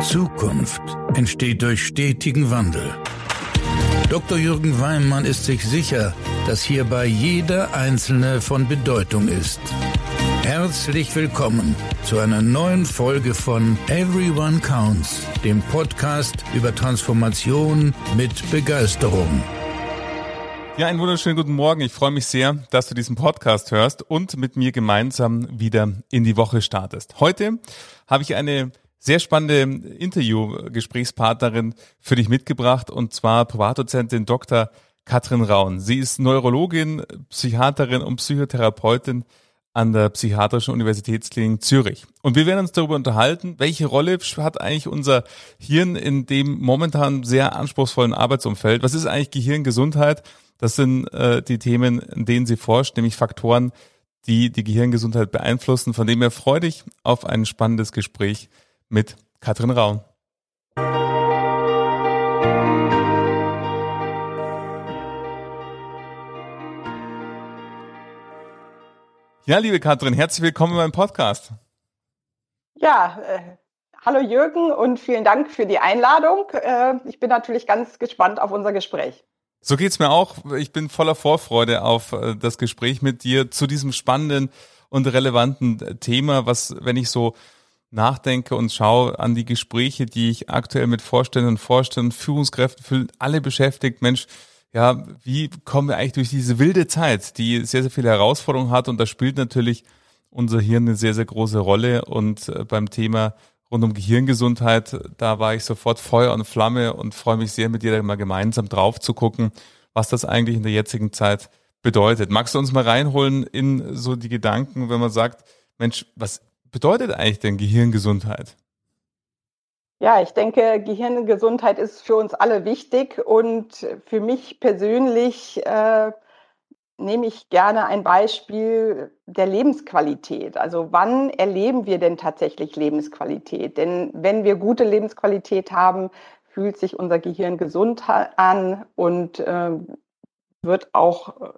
Zukunft entsteht durch stetigen Wandel. Dr. Jürgen Weimann ist sich sicher, dass hierbei jeder Einzelne von Bedeutung ist. Herzlich willkommen zu einer neuen Folge von Everyone Counts, dem Podcast über Transformation mit Begeisterung. Ja, einen wunderschönen guten Morgen. Ich freue mich sehr, dass du diesen Podcast hörst und mit mir gemeinsam wieder in die Woche startest. Heute habe ich eine sehr spannende Interview-Gesprächspartnerin für dich mitgebracht und zwar Privatdozentin Dr. Katrin Raun. Sie ist Neurologin, Psychiaterin und Psychotherapeutin an der Psychiatrischen Universitätsklinik Zürich. Und wir werden uns darüber unterhalten, welche Rolle hat eigentlich unser Hirn in dem momentan sehr anspruchsvollen Arbeitsumfeld? Was ist eigentlich Gehirngesundheit? Das sind äh, die Themen, in denen sie forscht, nämlich Faktoren, die die Gehirngesundheit beeinflussen. Von dem her freue dich auf ein spannendes Gespräch mit Katrin Raun. Ja, liebe Katrin, herzlich willkommen in meinem Podcast. Ja, äh, hallo Jürgen und vielen Dank für die Einladung. Äh, ich bin natürlich ganz gespannt auf unser Gespräch. So geht's mir auch. Ich bin voller Vorfreude auf äh, das Gespräch mit dir zu diesem spannenden und relevanten Thema, was, wenn ich so nachdenke und schaue an die Gespräche, die ich aktuell mit Vorständen und Vorständen, Führungskräften für alle beschäftigt, Mensch, ja, wie kommen wir eigentlich durch diese wilde Zeit, die sehr, sehr viele Herausforderungen hat? Und da spielt natürlich unser Hirn eine sehr, sehr große Rolle. Und äh, beim Thema rund um Gehirngesundheit, da war ich sofort Feuer und Flamme und freue mich sehr, mit dir da mal gemeinsam drauf zu gucken, was das eigentlich in der jetzigen Zeit bedeutet. Magst du uns mal reinholen in so die Gedanken, wenn man sagt, Mensch, was bedeutet eigentlich denn Gehirngesundheit? Ja, ich denke, Gehirngesundheit ist für uns alle wichtig und für mich persönlich äh, nehme ich gerne ein Beispiel der Lebensqualität. Also wann erleben wir denn tatsächlich Lebensqualität? Denn wenn wir gute Lebensqualität haben, fühlt sich unser Gehirn gesund an und äh, wird auch äh,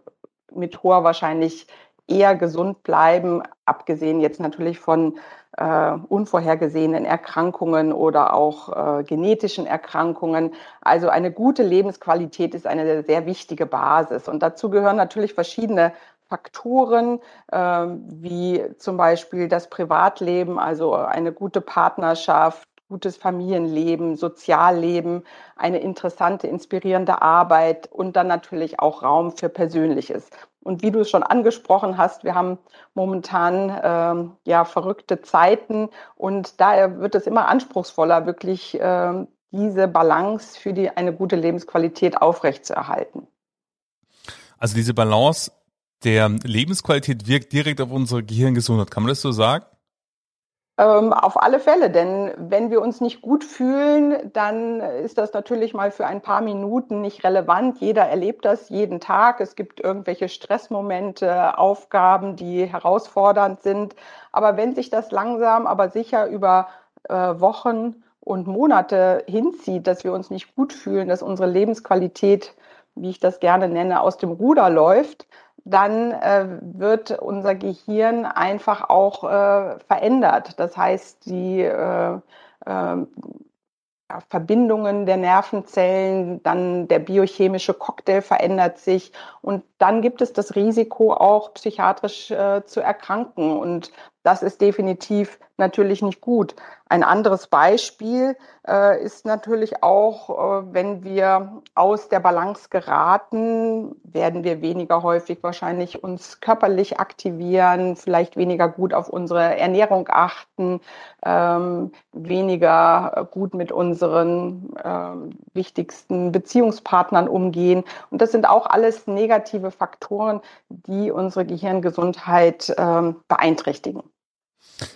mit hoher Wahrscheinlichkeit eher gesund bleiben, abgesehen jetzt natürlich von äh, unvorhergesehenen Erkrankungen oder auch äh, genetischen Erkrankungen. Also eine gute Lebensqualität ist eine sehr wichtige Basis. Und dazu gehören natürlich verschiedene Faktoren, äh, wie zum Beispiel das Privatleben, also eine gute Partnerschaft, gutes Familienleben, Sozialleben, eine interessante, inspirierende Arbeit und dann natürlich auch Raum für Persönliches. Und wie du es schon angesprochen hast, wir haben momentan ähm, ja verrückte Zeiten und daher wird es immer anspruchsvoller, wirklich ähm, diese Balance für die eine gute Lebensqualität aufrechtzuerhalten. Also diese Balance der Lebensqualität wirkt direkt auf unsere Gehirngesundheit. Kann man das so sagen? Ähm, auf alle Fälle, denn wenn wir uns nicht gut fühlen, dann ist das natürlich mal für ein paar Minuten nicht relevant. Jeder erlebt das jeden Tag. Es gibt irgendwelche Stressmomente, Aufgaben, die herausfordernd sind. Aber wenn sich das langsam, aber sicher über äh, Wochen und Monate hinzieht, dass wir uns nicht gut fühlen, dass unsere Lebensqualität, wie ich das gerne nenne, aus dem Ruder läuft, dann äh, wird unser Gehirn einfach auch äh, verändert. Das heißt, die äh, äh Verbindungen der Nervenzellen, dann der biochemische Cocktail verändert sich und dann gibt es das Risiko auch psychiatrisch äh, zu erkranken und das ist definitiv natürlich nicht gut. Ein anderes Beispiel äh, ist natürlich auch, äh, wenn wir aus der Balance geraten, werden wir weniger häufig wahrscheinlich uns körperlich aktivieren, vielleicht weniger gut auf unsere Ernährung achten, ähm, weniger gut mit unseren äh, wichtigsten Beziehungspartnern umgehen. Und das sind auch alles negative Faktoren, die unsere Gehirngesundheit ähm, beeinträchtigen.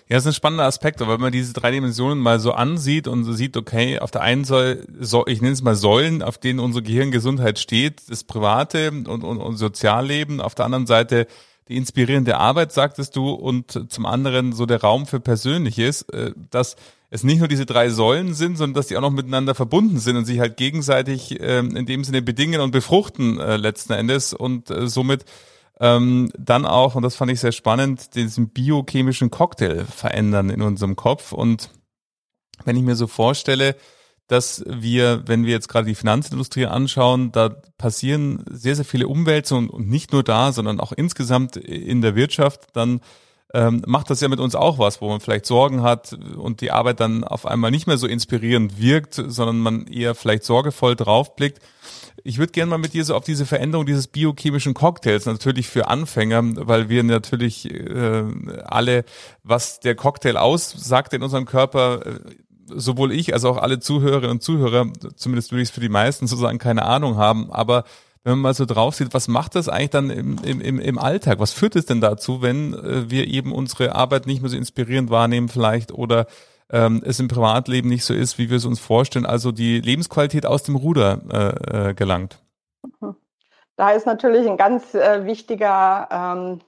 Ja, das ist ein spannender Aspekt, aber wenn man diese drei Dimensionen mal so ansieht und so sieht, okay, auf der einen Säule, so, ich nenne es mal Säulen, auf denen unsere Gehirngesundheit steht, das Private und, und, und Sozialleben, auf der anderen Seite die inspirierende Arbeit, sagtest du, und zum anderen so der Raum für Persönliches, äh, dass es nicht nur diese drei Säulen sind, sondern dass die auch noch miteinander verbunden sind und sich halt gegenseitig ähm, in dem Sinne bedingen und befruchten äh, letzten Endes und äh, somit ähm, dann auch, und das fand ich sehr spannend, diesen biochemischen Cocktail verändern in unserem Kopf. Und wenn ich mir so vorstelle, dass wir, wenn wir jetzt gerade die Finanzindustrie anschauen, da passieren sehr, sehr viele Umwälzungen und nicht nur da, sondern auch insgesamt in der Wirtschaft, dann ähm, macht das ja mit uns auch was, wo man vielleicht Sorgen hat und die Arbeit dann auf einmal nicht mehr so inspirierend wirkt, sondern man eher vielleicht sorgevoll draufblickt. Ich würde gerne mal mit dir so auf diese Veränderung dieses biochemischen Cocktails, natürlich für Anfänger, weil wir natürlich äh, alle, was der Cocktail aussagt in unserem Körper, äh, sowohl ich als auch alle Zuhörerinnen und Zuhörer, zumindest würde ich es für die meisten so sagen, keine Ahnung haben. Aber wenn man mal so drauf sieht, was macht das eigentlich dann im, im, im Alltag? Was führt es denn dazu, wenn äh, wir eben unsere Arbeit nicht mehr so inspirierend wahrnehmen vielleicht oder ähm, es im Privatleben nicht so ist, wie wir es uns vorstellen, also die Lebensqualität aus dem Ruder äh, äh, gelangt? Da ist natürlich ein ganz äh, wichtiger ähm,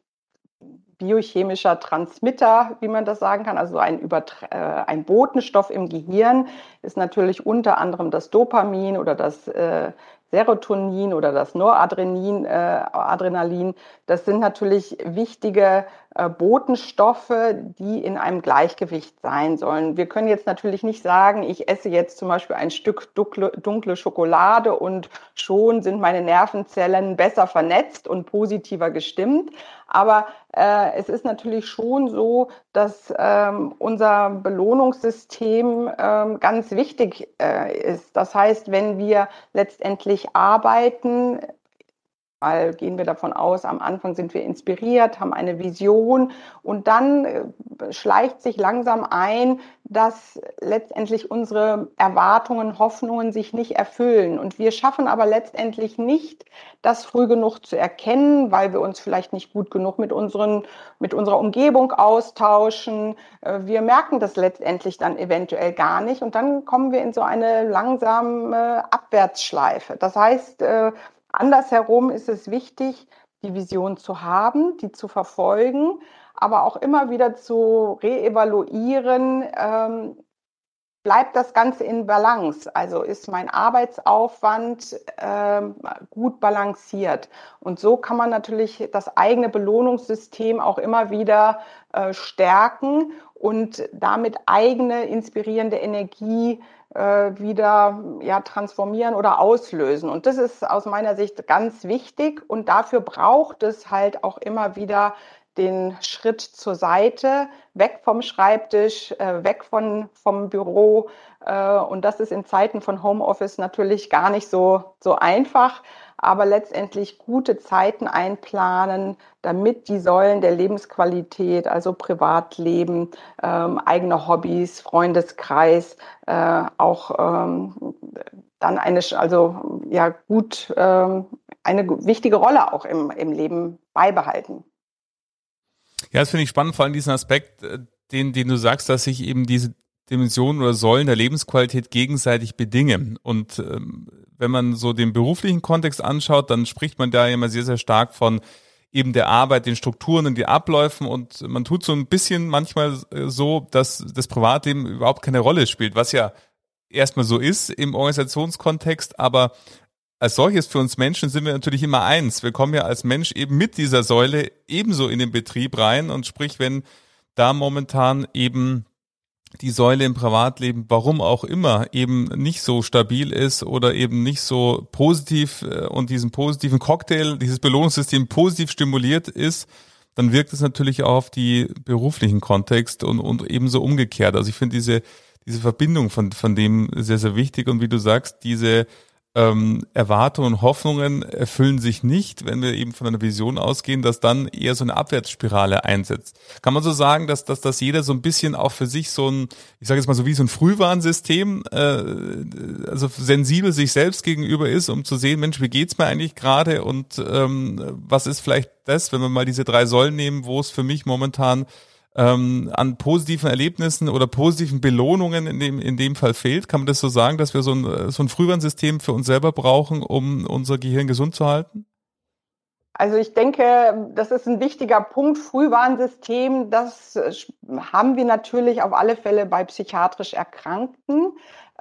biochemischer Transmitter, wie man das sagen kann, also ein, Übertra äh, ein Botenstoff im Gehirn ist natürlich unter anderem das Dopamin oder das äh, Serotonin oder das Noradrenalin, äh, Adrenalin, das sind natürlich wichtige äh, Botenstoffe, die in einem Gleichgewicht sein sollen. Wir können jetzt natürlich nicht sagen, ich esse jetzt zum Beispiel ein Stück dunkle, dunkle Schokolade und schon sind meine Nervenzellen besser vernetzt und positiver gestimmt. Aber äh, es ist natürlich schon so, dass ähm, unser Belohnungssystem ähm, ganz wichtig äh, ist. Das heißt, wenn wir letztendlich arbeiten, weil gehen wir davon aus, am Anfang sind wir inspiriert, haben eine Vision und dann äh, schleicht sich langsam ein, dass letztendlich unsere Erwartungen, Hoffnungen sich nicht erfüllen. Und wir schaffen aber letztendlich nicht, das früh genug zu erkennen, weil wir uns vielleicht nicht gut genug mit, unseren, mit unserer Umgebung austauschen. Äh, wir merken das letztendlich dann eventuell gar nicht und dann kommen wir in so eine langsame Abwärtsschleife. Das heißt, äh, Andersherum ist es wichtig, die Vision zu haben, die zu verfolgen, aber auch immer wieder zu reevaluieren, ähm, bleibt das Ganze in Balance? Also ist mein Arbeitsaufwand ähm, gut balanciert? Und so kann man natürlich das eigene Belohnungssystem auch immer wieder äh, stärken und damit eigene inspirierende Energie wieder ja, transformieren oder auslösen. Und das ist aus meiner Sicht ganz wichtig. Und dafür braucht es halt auch immer wieder den Schritt zur Seite, weg vom Schreibtisch, äh, weg von, vom Büro. Äh, und das ist in Zeiten von Homeoffice natürlich gar nicht so, so einfach aber letztendlich gute Zeiten einplanen, damit die Säulen der Lebensqualität, also Privatleben, ähm, eigene Hobbys, Freundeskreis, äh, auch ähm, dann eine, also ja gut, ähm, eine wichtige Rolle auch im, im Leben beibehalten. Ja, das finde ich spannend, vor allem diesen Aspekt, äh, den, den du sagst, dass sich eben diese Dimensionen oder Säulen der Lebensqualität gegenseitig bedingen. Und ähm, wenn man so den beruflichen Kontext anschaut, dann spricht man da immer sehr, sehr stark von eben der Arbeit, den Strukturen und den Abläufen und man tut so ein bisschen manchmal äh, so, dass das Privatleben überhaupt keine Rolle spielt, was ja erstmal so ist im Organisationskontext, aber als solches für uns Menschen sind wir natürlich immer eins. Wir kommen ja als Mensch eben mit dieser Säule ebenso in den Betrieb rein und sprich, wenn da momentan eben die Säule im Privatleben, warum auch immer, eben nicht so stabil ist oder eben nicht so positiv äh, und diesen positiven Cocktail, dieses Belohnungssystem positiv stimuliert ist, dann wirkt es natürlich auch auf die beruflichen Kontext und, und ebenso umgekehrt. Also ich finde diese, diese Verbindung von, von dem sehr, sehr wichtig und wie du sagst, diese ähm, Erwartungen und Hoffnungen erfüllen sich nicht, wenn wir eben von einer Vision ausgehen, dass dann eher so eine Abwärtsspirale einsetzt. Kann man so sagen, dass, dass, dass jeder so ein bisschen auch für sich so ein, ich sage jetzt mal so wie so ein Frühwarnsystem, äh, also sensibel sich selbst gegenüber ist, um zu sehen, Mensch, wie geht's mir eigentlich gerade und ähm, was ist vielleicht das, wenn wir mal diese drei Säulen nehmen, wo es für mich momentan ähm, an positiven Erlebnissen oder positiven Belohnungen in dem, in dem Fall fehlt? Kann man das so sagen, dass wir so ein, so ein Frühwarnsystem für uns selber brauchen, um unser Gehirn gesund zu halten? Also ich denke, das ist ein wichtiger Punkt. Frühwarnsystem, das haben wir natürlich auf alle Fälle bei psychiatrisch Erkrankten.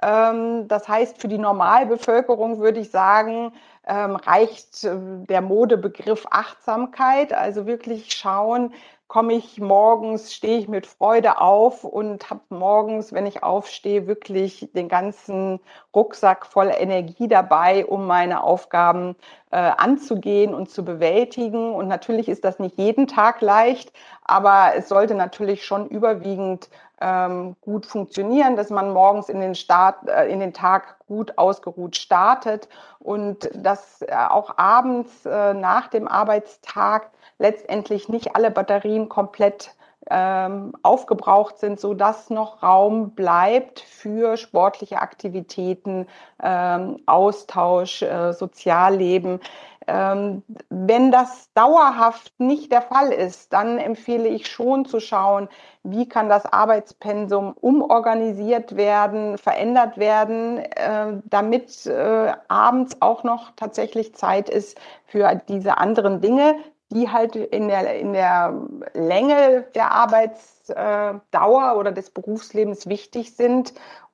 Ähm, das heißt, für die Normalbevölkerung würde ich sagen, ähm, reicht äh, der Modebegriff Achtsamkeit. Also wirklich schauen, komme ich morgens, stehe ich mit Freude auf und habe morgens, wenn ich aufstehe, wirklich den ganzen Rucksack voll Energie dabei, um meine Aufgaben äh, anzugehen und zu bewältigen. Und natürlich ist das nicht jeden Tag leicht, aber es sollte natürlich schon überwiegend ähm, gut funktionieren, dass man morgens in den Start, äh, in den Tag gut ausgeruht startet und dass äh, auch abends äh, nach dem Arbeitstag letztendlich nicht alle Batterien komplett ähm, aufgebraucht sind, so dass noch Raum bleibt für sportliche Aktivitäten, ähm, Austausch, äh, Sozialleben. Ähm, wenn das dauerhaft nicht der Fall ist, dann empfehle ich schon zu schauen, wie kann das Arbeitspensum umorganisiert werden, verändert werden, äh, damit äh, abends auch noch tatsächlich Zeit ist für diese anderen Dinge, die halt in der, in der Länge der Arbeitsdauer oder des Berufslebens wichtig sind,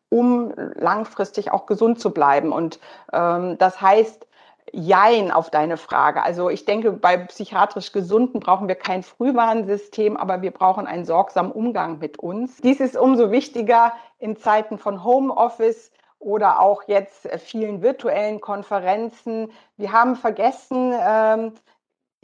um langfristig auch gesund zu bleiben. Und ähm, das heißt, Jein auf deine Frage. Also ich denke, bei psychiatrisch Gesunden brauchen wir kein Frühwarnsystem, aber wir brauchen einen sorgsamen Umgang mit uns. Dies ist umso wichtiger in Zeiten von Homeoffice oder auch jetzt vielen virtuellen Konferenzen. Wir haben vergessen, ähm,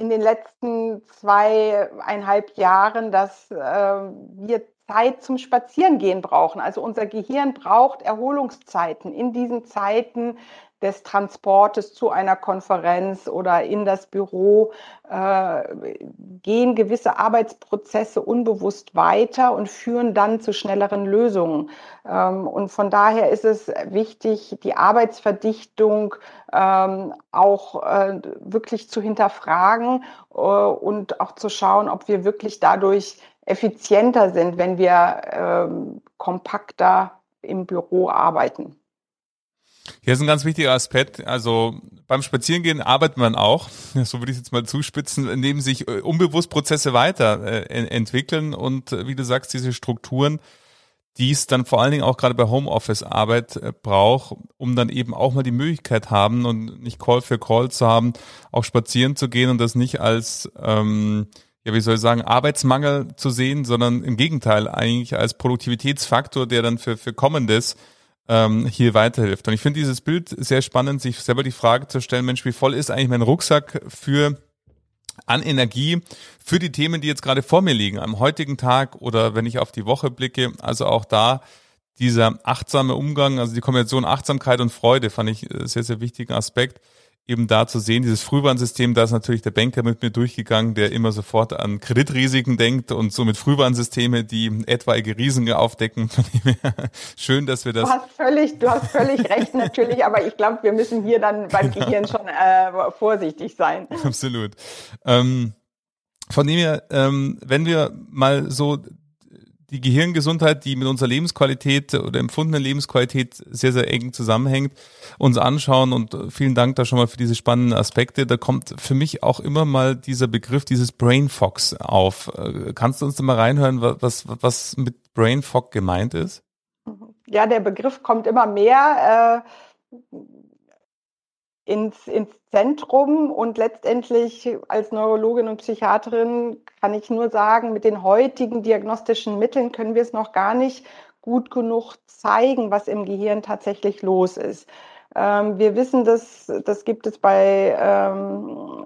in den letzten zweieinhalb Jahren, dass äh, wir Zeit zum Spazierengehen brauchen. Also unser Gehirn braucht Erholungszeiten. In diesen Zeiten des Transportes zu einer Konferenz oder in das Büro äh, gehen gewisse Arbeitsprozesse unbewusst weiter und führen dann zu schnelleren Lösungen. Ähm, und von daher ist es wichtig, die Arbeitsverdichtung ähm, auch äh, wirklich zu hinterfragen äh, und auch zu schauen, ob wir wirklich dadurch effizienter sind, wenn wir ähm, kompakter im Büro arbeiten. Hier ist ein ganz wichtiger Aspekt. Also beim Spazierengehen arbeitet man auch, so würde ich jetzt mal zuspitzen, indem sich äh, unbewusst Prozesse weiter äh, entwickeln und äh, wie du sagst, diese Strukturen, die es dann vor allen Dingen auch gerade bei Homeoffice-Arbeit braucht, um dann eben auch mal die Möglichkeit haben und nicht Call für Call zu haben, auch spazieren zu gehen und das nicht als ähm, ja, wie soll ich sagen, Arbeitsmangel zu sehen, sondern im Gegenteil eigentlich als Produktivitätsfaktor, der dann für, für Kommendes ähm, hier weiterhilft. Und ich finde dieses Bild sehr spannend, sich selber die Frage zu stellen, Mensch, wie voll ist eigentlich mein Rucksack für an Energie für die Themen, die jetzt gerade vor mir liegen, am heutigen Tag oder wenn ich auf die Woche blicke. Also auch da dieser achtsame Umgang, also die Kombination Achtsamkeit und Freude fand ich sehr, sehr wichtigen Aspekt eben da zu sehen, dieses Frühwarnsystem, da ist natürlich der Banker mit mir durchgegangen, der immer sofort an Kreditrisiken denkt und somit Frühwarnsysteme, die etwaige Risiken aufdecken. Schön, dass wir das. Du hast völlig, du hast völlig recht natürlich, aber ich glaube, wir müssen hier dann beim genau. Gehirn schon äh, vorsichtig sein. Absolut. Ähm, von dem her, ähm, wenn wir mal so die Gehirngesundheit, die mit unserer Lebensqualität oder empfundenen Lebensqualität sehr, sehr eng zusammenhängt, uns anschauen. Und vielen Dank da schon mal für diese spannenden Aspekte. Da kommt für mich auch immer mal dieser Begriff, dieses Brain Fox auf. Äh, kannst du uns da mal reinhören, was, was mit Brain Fog gemeint ist? Ja, der Begriff kommt immer mehr. Äh ins, ins Zentrum und letztendlich als Neurologin und Psychiaterin kann ich nur sagen, mit den heutigen diagnostischen Mitteln können wir es noch gar nicht gut genug zeigen, was im Gehirn tatsächlich los ist. Ähm, wir wissen, dass das gibt es bei ähm,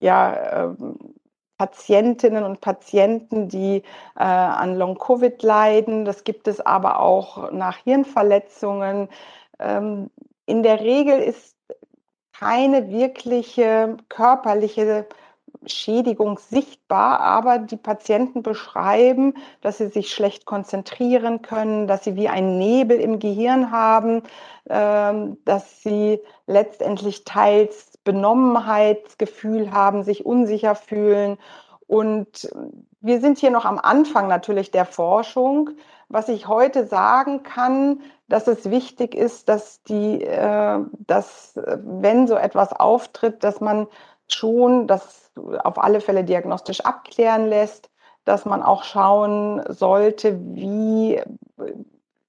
ja, ähm, Patientinnen und Patienten, die äh, an Long-Covid leiden. Das gibt es aber auch nach Hirnverletzungen. Ähm, in der Regel ist keine wirkliche körperliche Schädigung sichtbar, aber die Patienten beschreiben, dass sie sich schlecht konzentrieren können, dass sie wie ein Nebel im Gehirn haben, ähm, dass sie letztendlich teils Benommenheitsgefühl haben, sich unsicher fühlen. Und wir sind hier noch am Anfang natürlich der Forschung. Was ich heute sagen kann, dass es wichtig ist, dass die, äh, dass wenn so etwas auftritt, dass man schon das auf alle Fälle diagnostisch abklären lässt, dass man auch schauen sollte, wie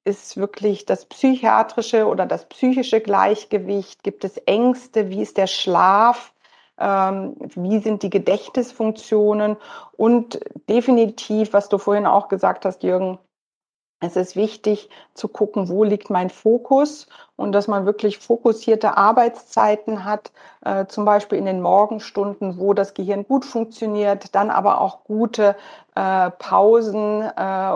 ist wirklich das psychiatrische oder das psychische Gleichgewicht, gibt es Ängste, wie ist der Schlaf, wie sind die Gedächtnisfunktionen und definitiv, was du vorhin auch gesagt hast, Jürgen, es ist wichtig zu gucken, wo liegt mein Fokus und dass man wirklich fokussierte Arbeitszeiten hat, äh, zum Beispiel in den Morgenstunden, wo das Gehirn gut funktioniert, dann aber auch gute äh, Pausen äh,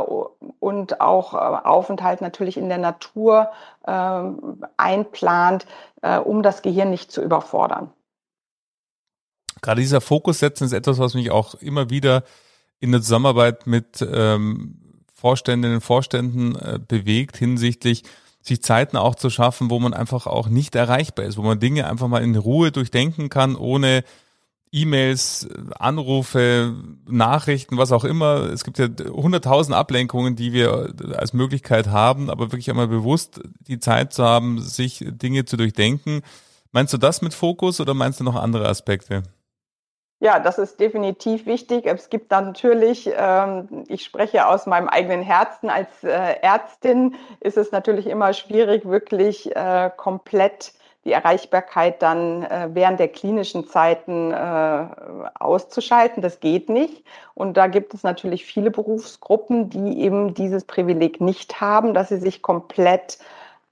und auch äh, Aufenthalt natürlich in der Natur ähm, einplant, äh, um das Gehirn nicht zu überfordern. Gerade dieser Fokus setzen ist etwas, was mich auch immer wieder in der Zusammenarbeit mit ähm, Vorständinnen und Vorständen äh, bewegt hinsichtlich sich Zeiten auch zu schaffen, wo man einfach auch nicht erreichbar ist, wo man Dinge einfach mal in Ruhe durchdenken kann, ohne E-Mails, Anrufe, Nachrichten, was auch immer. Es gibt ja hunderttausend Ablenkungen, die wir als Möglichkeit haben, aber wirklich einmal bewusst die Zeit zu haben, sich Dinge zu durchdenken. Meinst du das mit Fokus oder meinst du noch andere Aspekte? Ja, das ist definitiv wichtig. Es gibt dann natürlich, ähm, ich spreche aus meinem eigenen Herzen als äh, Ärztin, ist es natürlich immer schwierig, wirklich äh, komplett die Erreichbarkeit dann äh, während der klinischen Zeiten äh, auszuschalten. Das geht nicht. Und da gibt es natürlich viele Berufsgruppen, die eben dieses Privileg nicht haben, dass sie sich komplett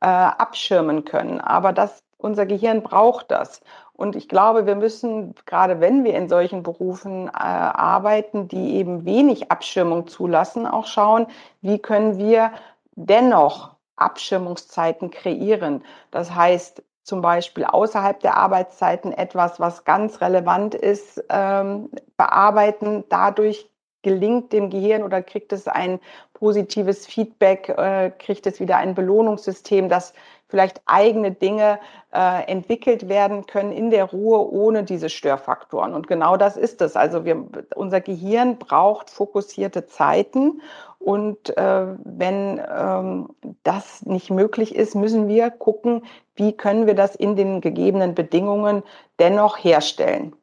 äh, abschirmen können. Aber das, unser Gehirn braucht das. Und ich glaube, wir müssen, gerade wenn wir in solchen Berufen äh, arbeiten, die eben wenig Abschirmung zulassen, auch schauen, wie können wir dennoch Abschirmungszeiten kreieren. Das heißt, zum Beispiel außerhalb der Arbeitszeiten etwas, was ganz relevant ist, ähm, bearbeiten. Dadurch gelingt dem Gehirn oder kriegt es ein positives Feedback, äh, kriegt es wieder ein Belohnungssystem, das vielleicht eigene Dinge äh, entwickelt werden können in der Ruhe ohne diese Störfaktoren. Und genau das ist es. Also wir, unser Gehirn braucht fokussierte Zeiten. Und äh, wenn ähm, das nicht möglich ist, müssen wir gucken, wie können wir das in den gegebenen Bedingungen dennoch herstellen.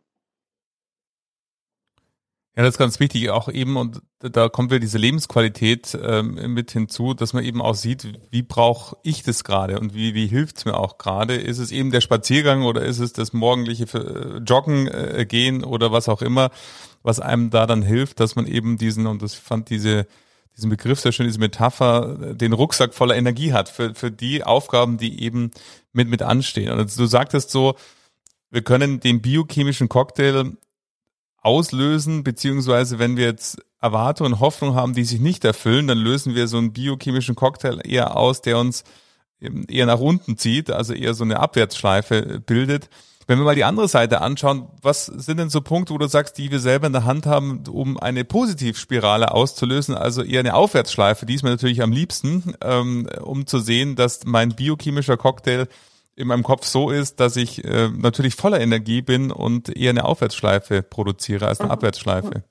Ja, das ist ganz wichtig, auch eben, und da kommt wieder diese Lebensqualität ähm, mit hinzu, dass man eben auch sieht, wie brauche ich das gerade und wie, wie hilft es mir auch gerade? Ist es eben der Spaziergang oder ist es das morgendliche äh, Joggen äh, gehen oder was auch immer, was einem da dann hilft, dass man eben diesen, und das fand diese, diesen Begriff sehr schön, diese Metapher, den Rucksack voller Energie hat für, für die Aufgaben, die eben mit, mit anstehen. Und du sagtest so, wir können den biochemischen Cocktail auslösen, beziehungsweise wenn wir jetzt Erwartungen und Hoffnung haben, die sich nicht erfüllen, dann lösen wir so einen biochemischen Cocktail eher aus, der uns eher nach unten zieht, also eher so eine Abwärtsschleife bildet. Wenn wir mal die andere Seite anschauen, was sind denn so Punkte, wo du sagst, die wir selber in der Hand haben, um eine Positivspirale auszulösen, also eher eine Aufwärtsschleife, die ist mir natürlich am liebsten, ähm, um zu sehen, dass mein biochemischer Cocktail in meinem Kopf so ist, dass ich äh, natürlich voller Energie bin und eher eine Aufwärtsschleife produziere als eine mhm. Abwärtsschleife.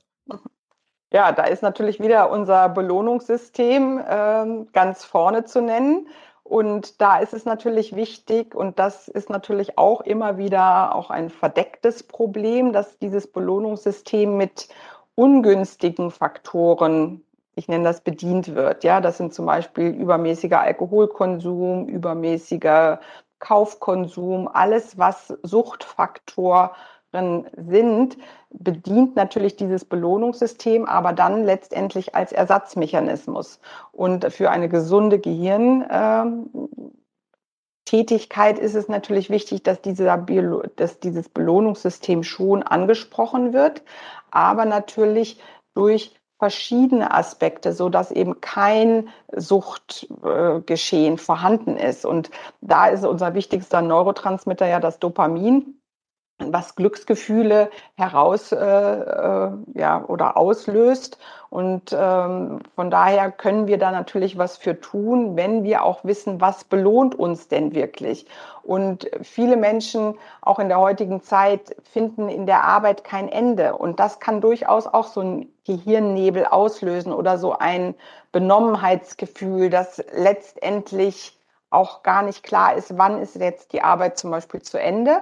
Ja, da ist natürlich wieder unser Belohnungssystem ähm, ganz vorne zu nennen. Und da ist es natürlich wichtig, und das ist natürlich auch immer wieder auch ein verdecktes Problem, dass dieses Belohnungssystem mit ungünstigen Faktoren, ich nenne das bedient wird. Ja, das sind zum Beispiel übermäßiger Alkoholkonsum, übermäßiger Kaufkonsum, alles, was Suchtfaktoren sind, bedient natürlich dieses Belohnungssystem, aber dann letztendlich als Ersatzmechanismus. Und für eine gesunde Gehirntätigkeit ist es natürlich wichtig, dass, dieser dass dieses Belohnungssystem schon angesprochen wird, aber natürlich durch verschiedene Aspekte, so dass eben kein Suchtgeschehen äh, vorhanden ist. Und da ist unser wichtigster Neurotransmitter ja das Dopamin was Glücksgefühle heraus äh, äh, ja oder auslöst. Und ähm, von daher können wir da natürlich was für tun, wenn wir auch wissen, was belohnt uns denn wirklich. Und viele Menschen auch in der heutigen Zeit finden in der Arbeit kein Ende. Und das kann durchaus auch so ein Gehirnnebel auslösen oder so ein Benommenheitsgefühl, das letztendlich auch gar nicht klar ist, wann ist jetzt die Arbeit zum Beispiel zu Ende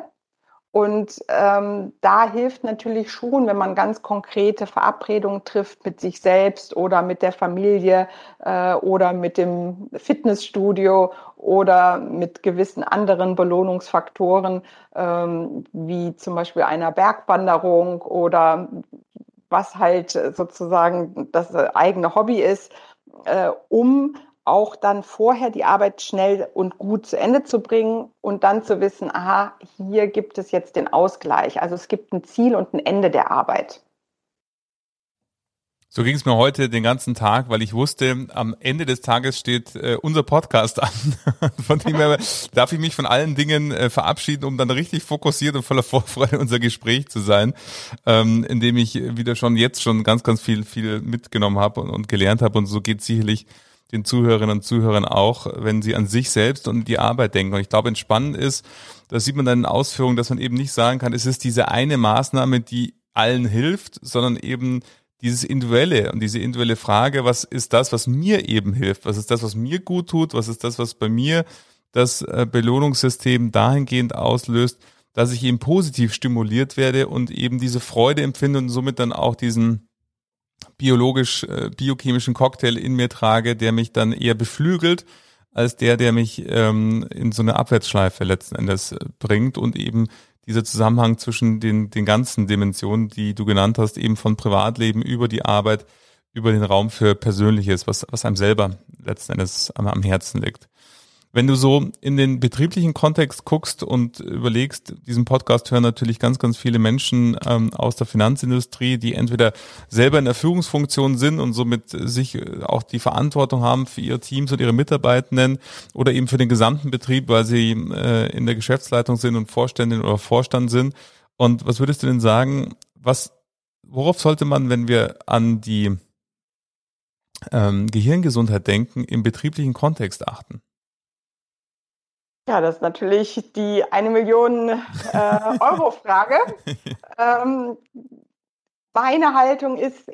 Und ähm, da hilft natürlich schon, wenn man ganz konkrete Verabredungen trifft mit sich selbst oder mit der Familie äh, oder mit dem Fitnessstudio oder mit gewissen anderen Belohnungsfaktoren, ähm, wie zum Beispiel einer Bergwanderung oder was halt sozusagen das eigene Hobby ist, äh, um auch dann vorher die Arbeit schnell und gut zu Ende zu bringen und dann zu wissen, aha, hier gibt es jetzt den Ausgleich. Also es gibt ein Ziel und ein Ende der Arbeit. So ging es mir heute den ganzen Tag, weil ich wusste, am Ende des Tages steht äh, unser Podcast an. von dem her darf ich mich von allen Dingen äh, verabschieden, um dann richtig fokussiert und voller Vorfreude unser Gespräch zu sein, ähm, indem ich wieder schon jetzt schon ganz, ganz viel, viel mitgenommen habe und, und gelernt habe. Und so geht sicherlich den Zuhörerinnen und Zuhörern auch, wenn sie an sich selbst und die Arbeit denken. Und ich glaube, entspannend ist, da sieht man dann in Ausführungen, dass man eben nicht sagen kann, es ist diese eine Maßnahme, die allen hilft, sondern eben dieses individuelle und diese individuelle Frage, was ist das, was mir eben hilft? Was ist das, was mir gut tut? Was ist das, was bei mir das äh, Belohnungssystem dahingehend auslöst, dass ich eben positiv stimuliert werde und eben diese Freude empfinde und somit dann auch diesen biologisch, äh, biochemischen Cocktail in mir trage, der mich dann eher beflügelt, als der, der mich ähm, in so eine Abwärtsschleife letzten Endes äh, bringt und eben dieser Zusammenhang zwischen den, den ganzen Dimensionen, die du genannt hast, eben von Privatleben über die Arbeit, über den Raum für Persönliches, was, was einem selber letzten Endes am, am Herzen liegt. Wenn du so in den betrieblichen Kontext guckst und überlegst, diesen Podcast hören natürlich ganz, ganz viele Menschen ähm, aus der Finanzindustrie, die entweder selber in der Führungsfunktion sind und somit sich äh, auch die Verantwortung haben für ihr Teams und ihre Mitarbeitenden oder eben für den gesamten Betrieb, weil sie äh, in der Geschäftsleitung sind und Vorständin oder Vorstand sind. Und was würdest du denn sagen, was, worauf sollte man, wenn wir an die ähm, Gehirngesundheit denken, im betrieblichen Kontext achten? Ja, das ist natürlich die eine Million äh, Euro Frage. ähm, meine Haltung ist,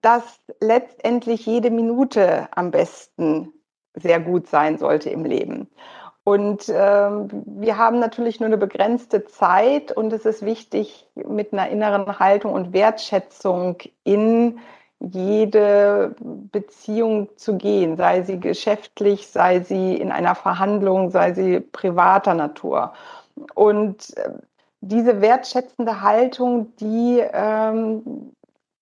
dass letztendlich jede Minute am besten sehr gut sein sollte im Leben. Und ähm, wir haben natürlich nur eine begrenzte Zeit und es ist wichtig, mit einer inneren Haltung und Wertschätzung in jede Beziehung zu gehen, sei sie geschäftlich, sei sie in einer Verhandlung, sei sie privater Natur. Und äh, diese wertschätzende Haltung, die ähm,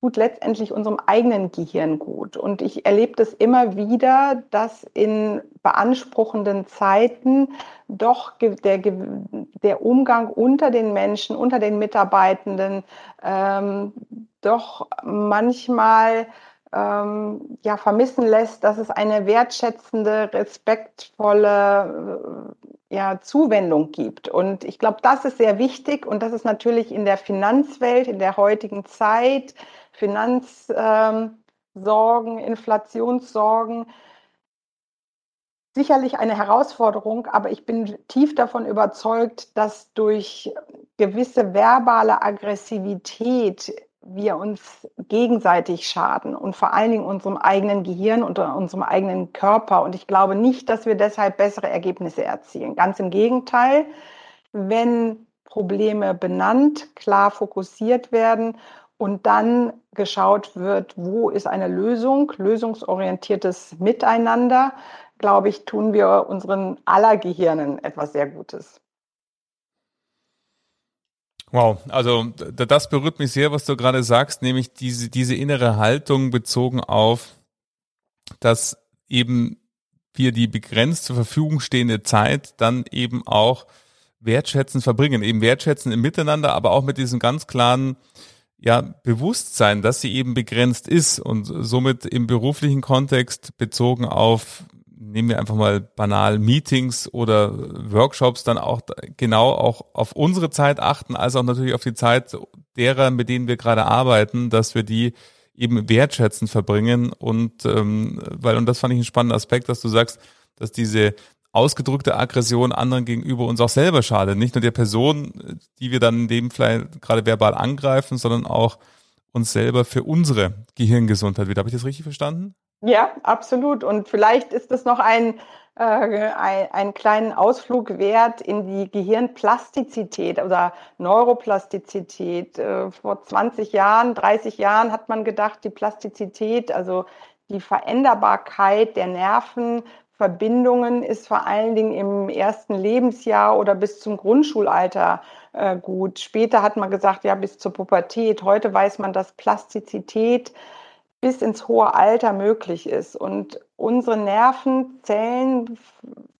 tut letztendlich unserem eigenen Gehirn gut. Und ich erlebe das immer wieder, dass in beanspruchenden Zeiten doch der, der Umgang unter den Menschen, unter den Mitarbeitenden ähm, doch manchmal ähm, ja, vermissen lässt, dass es eine wertschätzende, respektvolle äh, ja, Zuwendung gibt. Und ich glaube, das ist sehr wichtig und das ist natürlich in der Finanzwelt, in der heutigen Zeit, Finanzsorgen, ähm, Inflationssorgen, sicherlich eine Herausforderung, aber ich bin tief davon überzeugt, dass durch gewisse verbale Aggressivität wir uns gegenseitig schaden und vor allen Dingen unserem eigenen Gehirn und unserem eigenen Körper. Und ich glaube nicht, dass wir deshalb bessere Ergebnisse erzielen. Ganz im Gegenteil, wenn Probleme benannt, klar fokussiert werden und dann geschaut wird, wo ist eine Lösung, lösungsorientiertes Miteinander, glaube ich, tun wir unseren aller Gehirnen etwas sehr Gutes. Wow, also das berührt mich sehr, was du gerade sagst, nämlich diese, diese innere Haltung bezogen auf, dass eben wir die begrenzt zur Verfügung stehende Zeit dann eben auch wertschätzen verbringen, eben wertschätzen im Miteinander, aber auch mit diesem ganz klaren ja, Bewusstsein, dass sie eben begrenzt ist und somit im beruflichen Kontext bezogen auf nehmen wir einfach mal banal Meetings oder Workshops, dann auch genau auch auf unsere Zeit achten, als auch natürlich auf die Zeit derer, mit denen wir gerade arbeiten, dass wir die eben wertschätzend verbringen. Und ähm, weil und das fand ich ein spannender Aspekt, dass du sagst, dass diese ausgedrückte Aggression anderen gegenüber uns auch selber schadet, nicht nur der Person, die wir dann in dem vielleicht gerade verbal angreifen, sondern auch uns selber für unsere Gehirngesundheit wieder. Habe ich das richtig verstanden? Ja, absolut. Und vielleicht ist es noch ein äh, einen kleinen Ausflug wert in die Gehirnplastizität oder Neuroplastizität. Äh, vor 20 Jahren, 30 Jahren hat man gedacht, die Plastizität, also die Veränderbarkeit der Nervenverbindungen ist vor allen Dingen im ersten Lebensjahr oder bis zum Grundschulalter äh, gut. Später hat man gesagt, ja, bis zur Pubertät. Heute weiß man, dass Plastizität bis ins hohe Alter möglich ist. Und unsere Nervenzellen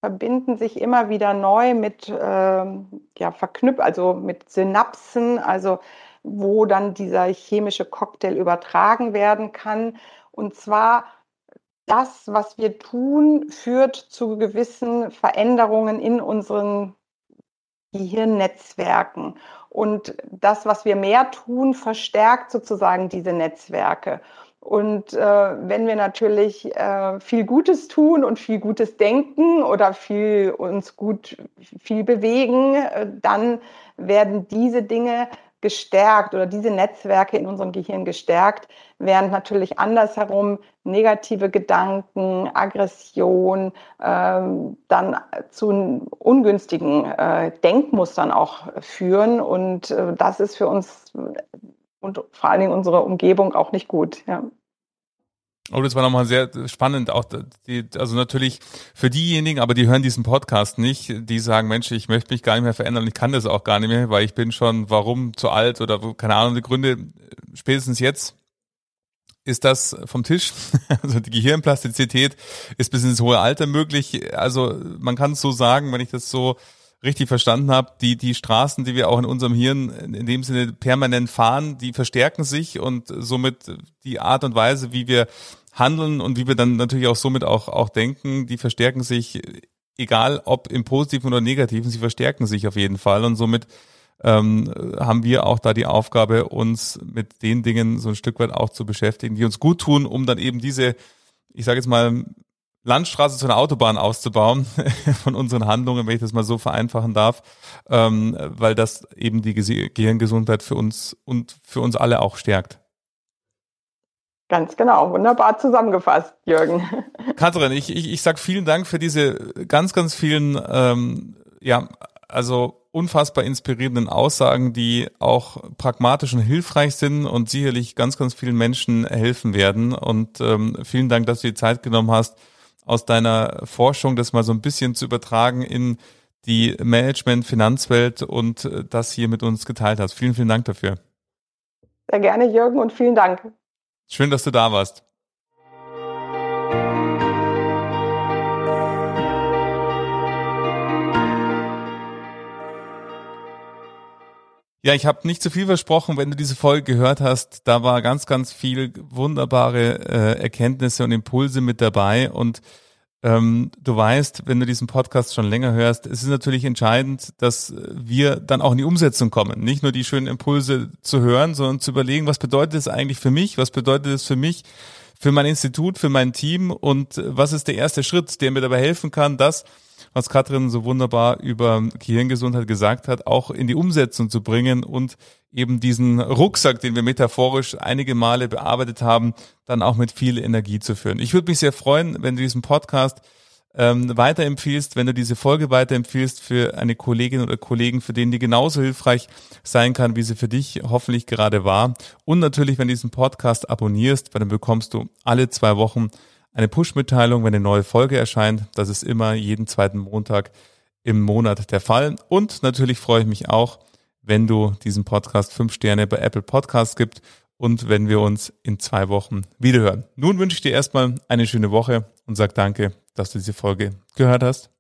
verbinden sich immer wieder neu mit, äh, ja, verknüpft, also mit Synapsen, also wo dann dieser chemische Cocktail übertragen werden kann. Und zwar das, was wir tun, führt zu gewissen Veränderungen in unseren Gehirnnetzwerken. Und das, was wir mehr tun, verstärkt sozusagen diese Netzwerke. Und äh, wenn wir natürlich äh, viel Gutes tun und viel Gutes denken oder viel uns gut viel bewegen, äh, dann werden diese Dinge gestärkt oder diese Netzwerke in unserem Gehirn gestärkt, während natürlich andersherum negative Gedanken, Aggression ähm, dann zu ungünstigen äh, Denkmustern auch führen. Und äh, das ist für uns und vor allen Dingen unsere Umgebung auch nicht gut. Ja. Oh, das war nochmal sehr spannend. Auch die, also natürlich für diejenigen, aber die hören diesen Podcast nicht, die sagen, Mensch, ich möchte mich gar nicht mehr verändern und ich kann das auch gar nicht mehr, weil ich bin schon, warum, zu alt oder keine Ahnung, die Gründe. Spätestens jetzt ist das vom Tisch. Also die Gehirnplastizität ist bis ins hohe Alter möglich. Also man kann es so sagen, wenn ich das so richtig verstanden habe, die, die Straßen, die wir auch in unserem Hirn in dem Sinne permanent fahren, die verstärken sich und somit die Art und Weise, wie wir handeln und wie wir dann natürlich auch somit auch, auch denken, die verstärken sich, egal ob im Positiven oder Negativen, sie verstärken sich auf jeden Fall und somit ähm, haben wir auch da die Aufgabe, uns mit den Dingen so ein Stück weit auch zu beschäftigen, die uns gut tun, um dann eben diese, ich sage jetzt mal, Landstraße zu einer Autobahn auszubauen von unseren Handlungen, wenn ich das mal so vereinfachen darf, ähm, weil das eben die Gehirngesundheit für uns und für uns alle auch stärkt. Ganz genau, wunderbar zusammengefasst, Jürgen. Katrin, ich, ich, ich sag vielen Dank für diese ganz, ganz vielen, ähm, ja, also unfassbar inspirierenden Aussagen, die auch pragmatisch und hilfreich sind und sicherlich ganz, ganz vielen Menschen helfen werden. Und ähm, vielen Dank, dass du die Zeit genommen hast, aus deiner Forschung das mal so ein bisschen zu übertragen in die Management-Finanzwelt und äh, das hier mit uns geteilt hast. Vielen, vielen Dank dafür. Sehr gerne, Jürgen, und vielen Dank. Schön, dass du da warst. Ja, ich habe nicht zu viel versprochen, wenn du diese Folge gehört hast. Da war ganz, ganz viel wunderbare äh, Erkenntnisse und Impulse mit dabei. Und ähm, du weißt, wenn du diesen Podcast schon länger hörst, es ist natürlich entscheidend, dass wir dann auch in die Umsetzung kommen. Nicht nur die schönen Impulse zu hören, sondern zu überlegen, was bedeutet es eigentlich für mich? Was bedeutet es für mich, für mein Institut, für mein Team? Und was ist der erste Schritt, der mir dabei helfen kann, dass was Katrin so wunderbar über Gehirngesundheit gesagt hat, auch in die Umsetzung zu bringen und eben diesen Rucksack, den wir metaphorisch einige Male bearbeitet haben, dann auch mit viel Energie zu führen. Ich würde mich sehr freuen, wenn du diesen Podcast ähm, weiterempfiehlst, wenn du diese Folge weiterempfiehlst für eine Kollegin oder Kollegen, für denen die genauso hilfreich sein kann, wie sie für dich hoffentlich gerade war. Und natürlich, wenn du diesen Podcast abonnierst, weil dann bekommst du alle zwei Wochen eine Push-Mitteilung, wenn eine neue Folge erscheint. Das ist immer jeden zweiten Montag im Monat der Fall. Und natürlich freue ich mich auch, wenn du diesen Podcast fünf Sterne bei Apple Podcasts gibt und wenn wir uns in zwei Wochen wiederhören. Nun wünsche ich dir erstmal eine schöne Woche und sag danke, dass du diese Folge gehört hast.